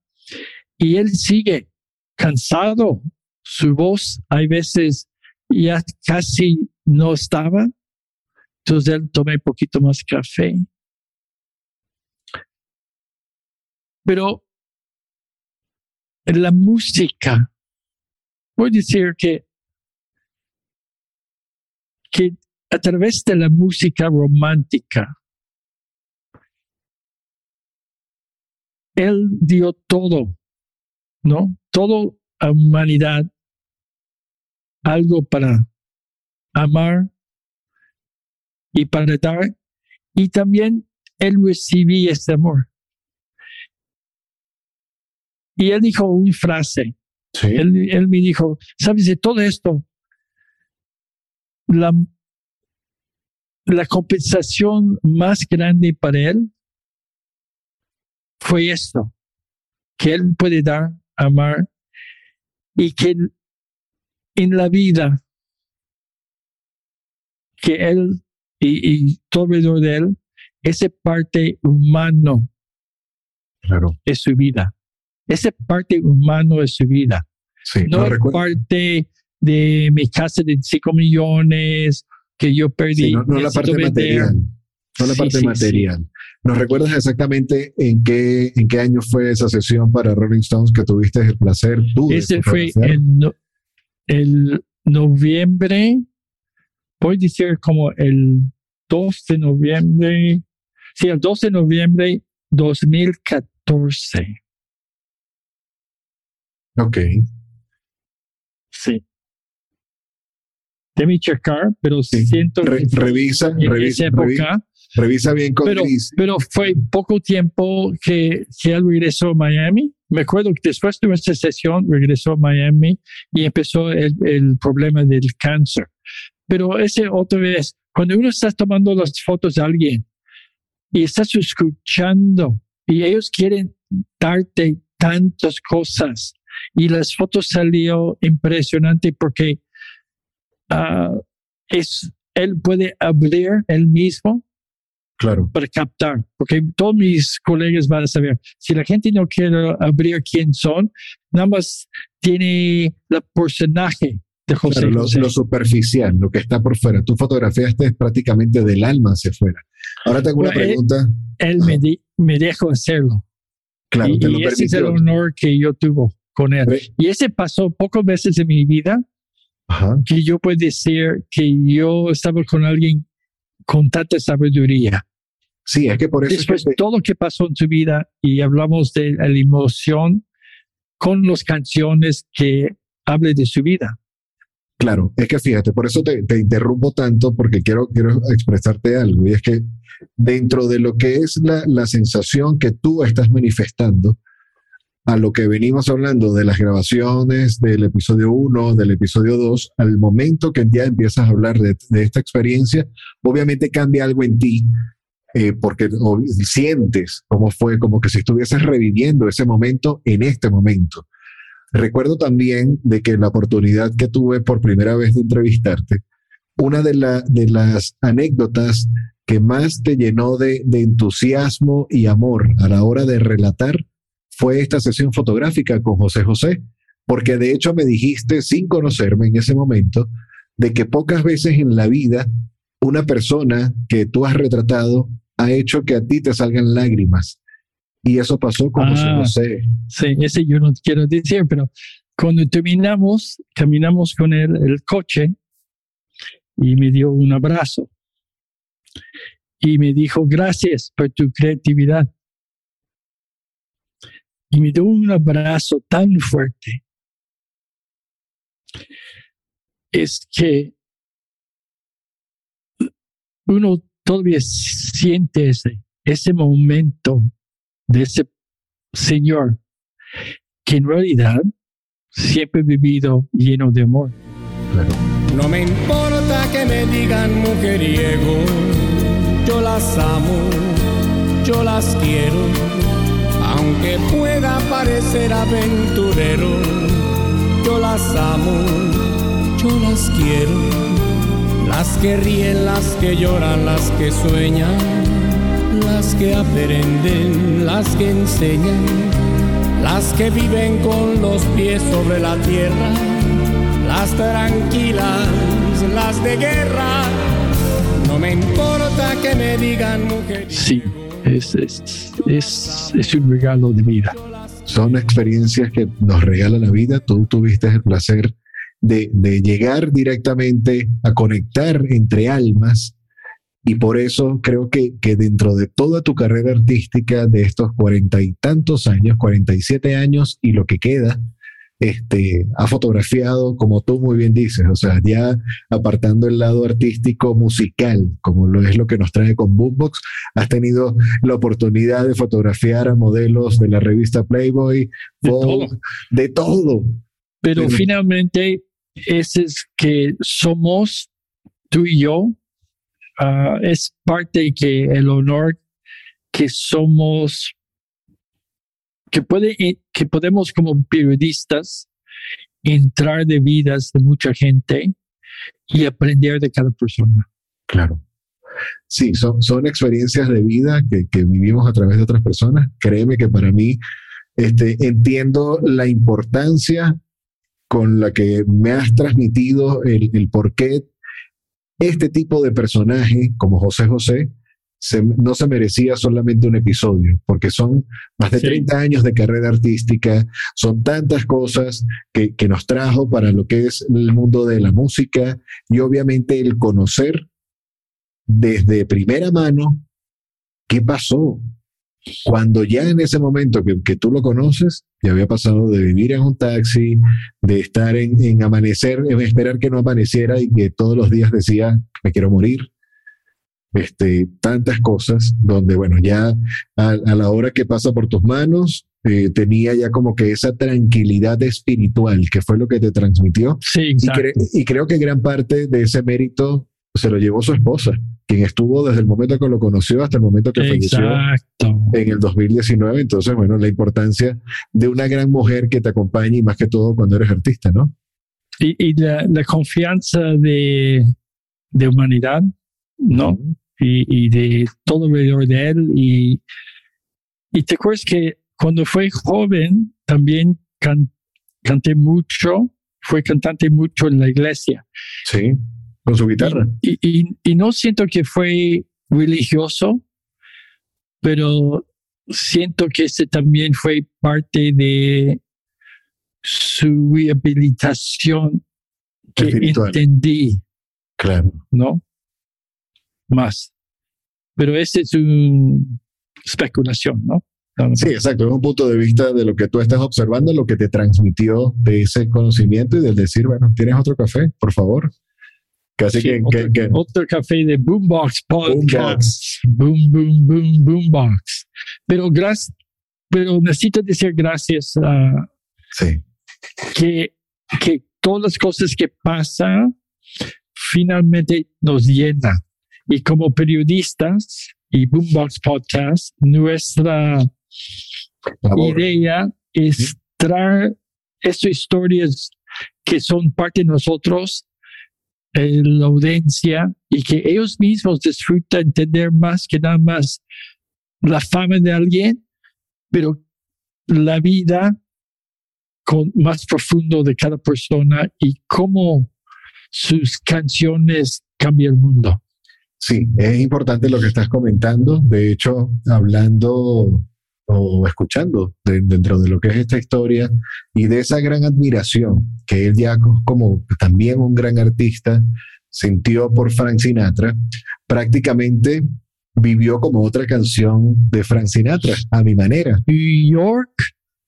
y él sigue cansado. Su voz hay veces ya casi no estaba. Entonces él tomé poquito más café. Pero la música, voy a decir que, que a través de la música romántica, él dio todo, ¿no? Todo a humanidad, algo para amar y para dar, y también él recibía ese amor. Y él dijo una frase, Sí. él, él me dijo, sabes de todo esto, la, la compensación más grande para él fue esto, que él puede dar, amar, y que en la vida que él y, y todo alrededor de él, esa parte humano Claro. de su vida, esa parte humano de su vida, Sí. no es parte de mi casa de 5 millones que yo perdí. sí, no, no la parte vender. material. No la Sí, parte material. ¿Nos recuerdas exactamente en qué, en qué año fue esa sesión para Rolling Stones que tuviste el placer tú Ese fue en no- el noviembre, voy a decir como el 2 de noviembre, sí, el 2 de noviembre 2014. Ok. Sí. Debe checar, pero Sí. siento Re- que revisa, en revisa, esa época, revisa bien con pero, Chris. pero fue poco tiempo que, que él regresó a Miami. Me acuerdo que después de nuestra sesión regresó a Miami y empezó el, el problema del cáncer. Pero ese otra vez, cuando uno está tomando las fotos de alguien y estás escuchando y ellos quieren darte tantas cosas y las fotos salió impresionante porque ah, es él puede abrir él mismo Claro. para captar, porque todos mis colegas van a saber, si la gente no quiere abrir quién son, nada más tiene el personaje de José Claro, lo, José. lo superficial, lo que está por fuera. Tú fotografiaste prácticamente del alma hacia afuera. Ahora tengo una Bueno, eh, pregunta. Él me, di- me dejó hacerlo. Claro, y te lo y ese es el honor que yo tuve con él. Ve- Y ese pasó pocas veces en mi vida Ajá. que yo puedo decir que yo estaba con alguien con tanta sabiduría. Sí, es que por eso es que Después, te- todo lo que pasó en su vida y hablamos de la emoción con las canciones que hable de su vida. Claro, es que fíjate, por eso te, te interrumpo tanto, porque quiero, quiero expresarte algo, y es que dentro de lo que es la, la sensación que tú estás manifestando, a lo que venimos hablando de las grabaciones del episodio 1, del episodio 2, al momento que ya empiezas a hablar de, de esta experiencia, obviamente cambia algo en ti, eh, porque sientes como fue, como que si estuvieses reviviendo ese momento en este momento. Recuerdo también de que la oportunidad que tuve por primera vez de entrevistarte, una de, la- de las anécdotas que más te llenó de, de entusiasmo y amor a la hora de relatar fue esta sesión fotográfica con José José, porque de hecho me dijiste sin conocerme en ese momento de que pocas veces en la vida una persona que tú has retratado ha hecho que a ti te salgan lágrimas. Y eso pasó José Ah. José. Sí, ese yo no quiero decir, pero cuando terminamos, caminamos con él el coche y me dio un abrazo. y me dijo, gracias por tu creatividad. Y me dio un abrazo tan fuerte. Es que uno todavía siente ese, ese momento de ese Señor que en realidad siempre he vivido lleno de amor. No me importa que me digan mujeriego, yo las amo, yo las quiero, aunque pueda parecer aventurero, yo las amo, yo las quiero las que ríen, las que lloran, las que sueñan, las que aprenden, las que enseñan, las que viven con los pies sobre la tierra, las tranquilas, las de guerra. No me importa que me digan mujer. Sí, es, es, es, es un regalo de vida. Son experiencias que nos regala la vida. Tú tuviste el placer de, llegar directamente a conectar entre almas y por eso creo que, que, dentro de toda tu carrera artística de estos cuarenta y tantos años, 47 años y lo que queda, este, ha fotografiado, como tú muy bien dices, o sea, ya apartando el lado artístico musical, como lo es lo que nos trae con Boombox, has tenido la oportunidad de fotografiar a modelos de la revista Playboy, de, todo. de todo. Pero finalmente ese es que somos tú y yo, ah, es parte que el honor que somos, que, puede, eh, que podemos como periodistas entrar de vidas de mucha gente y aprender de cada persona. Claro. Sí, son, son experiencias de vida que, que vivimos a través de otras personas. Créeme que para mí este, entiendo la importancia con la que me has transmitido el, el por qué este tipo de personaje como José José no se merecía solamente un episodio, porque son más de 30 años de carrera artística, son tantas cosas que, que nos trajo para lo que es el mundo de la música y obviamente el conocer desde primera mano qué pasó, cuando ya en ese momento que, tú lo conoces, ya había pasado de vivir en un taxi, de estar en, amanecer, en esperar que no amaneciera y que todos los días decía, me quiero morir. Este, tantas cosas donde, bueno, ya a, la hora que pasa por tus manos, eh, tenía ya como que esa tranquilidad espiritual, que fue lo que te transmitió. Sí, y, y creo que gran parte de ese mérito se lo llevó su esposa quien estuvo desde el momento que lo conoció hasta el momento que falleció en el 2019. Entonces, bueno, la importancia de una gran mujer que te acompañe y más que todo cuando eres artista, ¿no? Y, la, confianza de, de, humanidad, ¿no? y, de todo alrededor de él. Y, y te acuerdas que cuando fue joven también canté mucho, fue cantante mucho en la iglesia. Sí con su guitarra. Y, no siento que fue religioso, pero siento que ese también fue parte de su rehabilitación que entendí. Claro. ¿No? Más. Pero esa es una especulación, ¿no? Sí, exacto. Es un punto de vista de lo que tú estás observando, lo que te transmitió de ese conocimiento y del decir, bueno, ¿tienes otro café? Por favor. Casi que, otro, café de Boombox Podcast. Boom, boom, boom, Boombox. Pero, gracias, pero necesito decir gracias a sí. que, que todas las cosas que pasan finalmente nos llenan. Y como periodistas y Boombox Podcast, nuestra idea es traer estas historias que son parte de nosotros la audiencia y que ellos mismos disfrutan entender más que nada más la fama de alguien, pero la vida con más profundo de cada persona y cómo sus canciones cambian el mundo. Sí, es importante lo que estás comentando. De hecho, hablando o escuchando dentro de lo que es esta historia y de esa gran admiración que él ya como también un gran artista sintió por Frank Sinatra, prácticamente vivió como otra canción de Frank Sinatra, a mi manera. New York,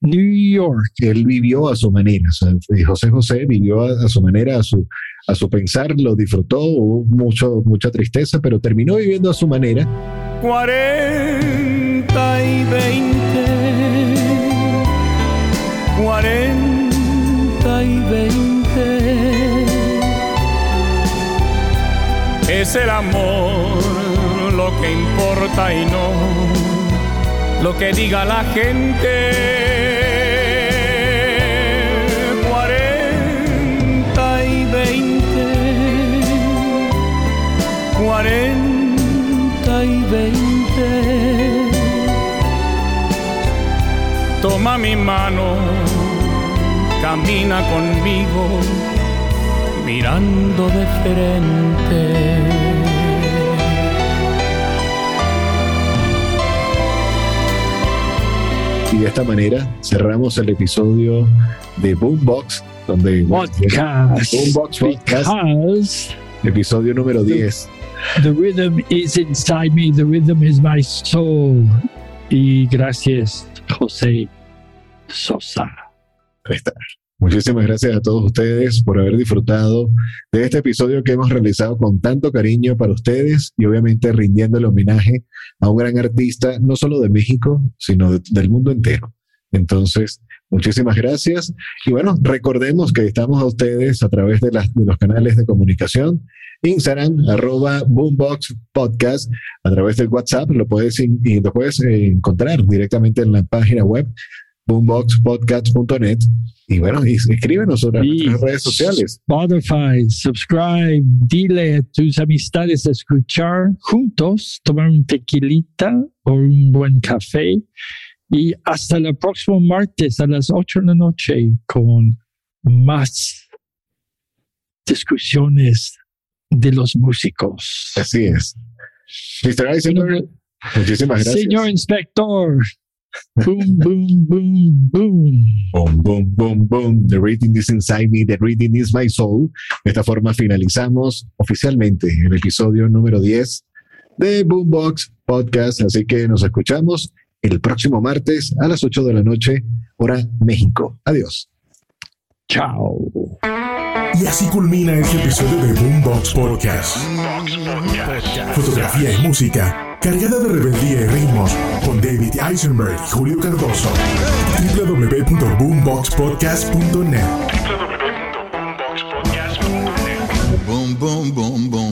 New York. Él vivió a su manera, o sea, José José vivió a, a, su manera, a su, a su pensar, lo disfrutó, hubo mucho, mucha tristeza, pero terminó viviendo a su manera. 40 y 20, 40 y 20. Es el amor lo que importa y no lo que diga la gente. 40 y 20, 40 Toma mi mano, camina conmigo, mirando de frente. Y de esta manera cerramos el episodio de Boombox, donde Podcast. Boombox Podcast, episodio número 10. the rhythm is inside me, the rhythm is my soul. Y gracias, José Sosa. Ahí está. Muchísimas gracias a todos ustedes por haber disfrutado de este episodio que hemos realizado con tanto cariño para ustedes y obviamente rindiendo el homenaje a un gran artista, no solo de México, sino de- del mundo entero. Entonces, muchísimas gracias. Y bueno, recordemos que estamos a ustedes a través de los canales de comunicación. Instagram, arroba Boombox Podcast, a través del WhatsApp, lo puedes, y lo puedes eh, encontrar directamente en la página web boomboxpodcast.net. Y bueno, y escríbenos sobre nuestras redes sociales. Spotify, subscribe, dile a tus amistades a escuchar juntos, tomar un tequilita o un buen café. Y hasta el próximo martes a las 8 de la noche con más discusiones de los músicos. Así es. Mr. Eisenberg, muchísimas gracias. Señor inspector. Boom, boom, boom, boom. Boom, boom, boom, boom. The reading is inside me, the reading is my soul. De esta forma finalizamos oficialmente el episodio número 10 de Boombox Podcast. Así que nos escuchamos el próximo martes a las 8 de la noche, hora México. Adiós. Chao. Y así culmina este episodio de Boombox Podcast. Fotografía y música, cargada de rebeldía y ritmos, con David Eisenberg y Julio Cardoso. www.boomboxpodcast.net. Boom, boom, boom, boom.